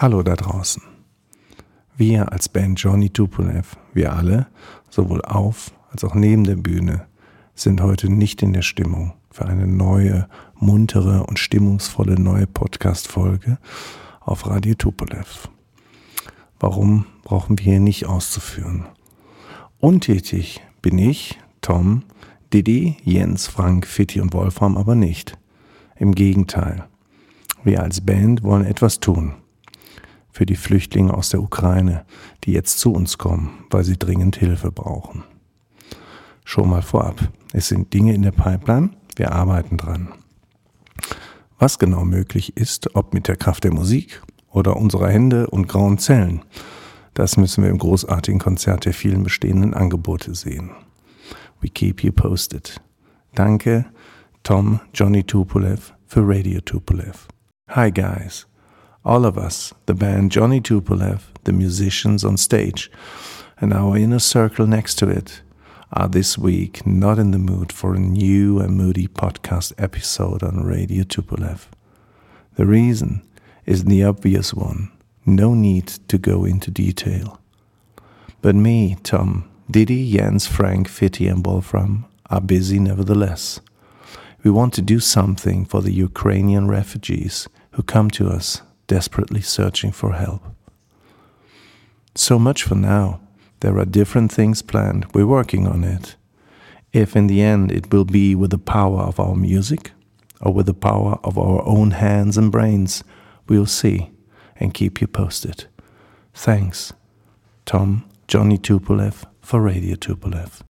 Hallo da draußen. Wir als Band Johnny Tupolev, wir alle, sowohl auf als auch neben der Bühne, sind heute nicht in der Stimmung für eine neue, muntere und stimmungsvolle neue Podcast-Folge auf Radio Tupolev. Warum brauchen wir hier nicht auszuführen? Untätig bin ich, Tom, Didi, Jens, Frank, Fitti und Wolfram aber nicht. Im Gegenteil. Wir als Band wollen etwas tun für die Flüchtlinge aus der Ukraine, die jetzt zu uns kommen, weil sie dringend Hilfe brauchen. Schon mal vorab, es sind Dinge in der Pipeline, wir arbeiten dran. Was genau möglich ist, ob mit der Kraft der Musik oder unserer Hände und grauen Zellen, das müssen wir im großartigen Konzert der vielen bestehenden Angebote sehen. We keep you posted. Danke, Tom Johnny Tupolev für Radio Tupolev. Hi guys. All of us, the band Johnny Tupolev, the musicians on stage, and our inner circle next to it, are this week not in the mood for a new and moody podcast episode on Radio Tupolev. The reason is the obvious one no need to go into detail. But me, Tom, Didi, Jens, Frank, Fitty, and Wolfram are busy nevertheless. We want to do something for the Ukrainian refugees who come to us desperately searching for help. So much for now. There are different things planned. We're working on it. If in the end it will be with the power of our music or with the power of our own hands and brains, we'll see and keep you posted. Thanks, Tom Johnny Tupolev for Radio Tupolev.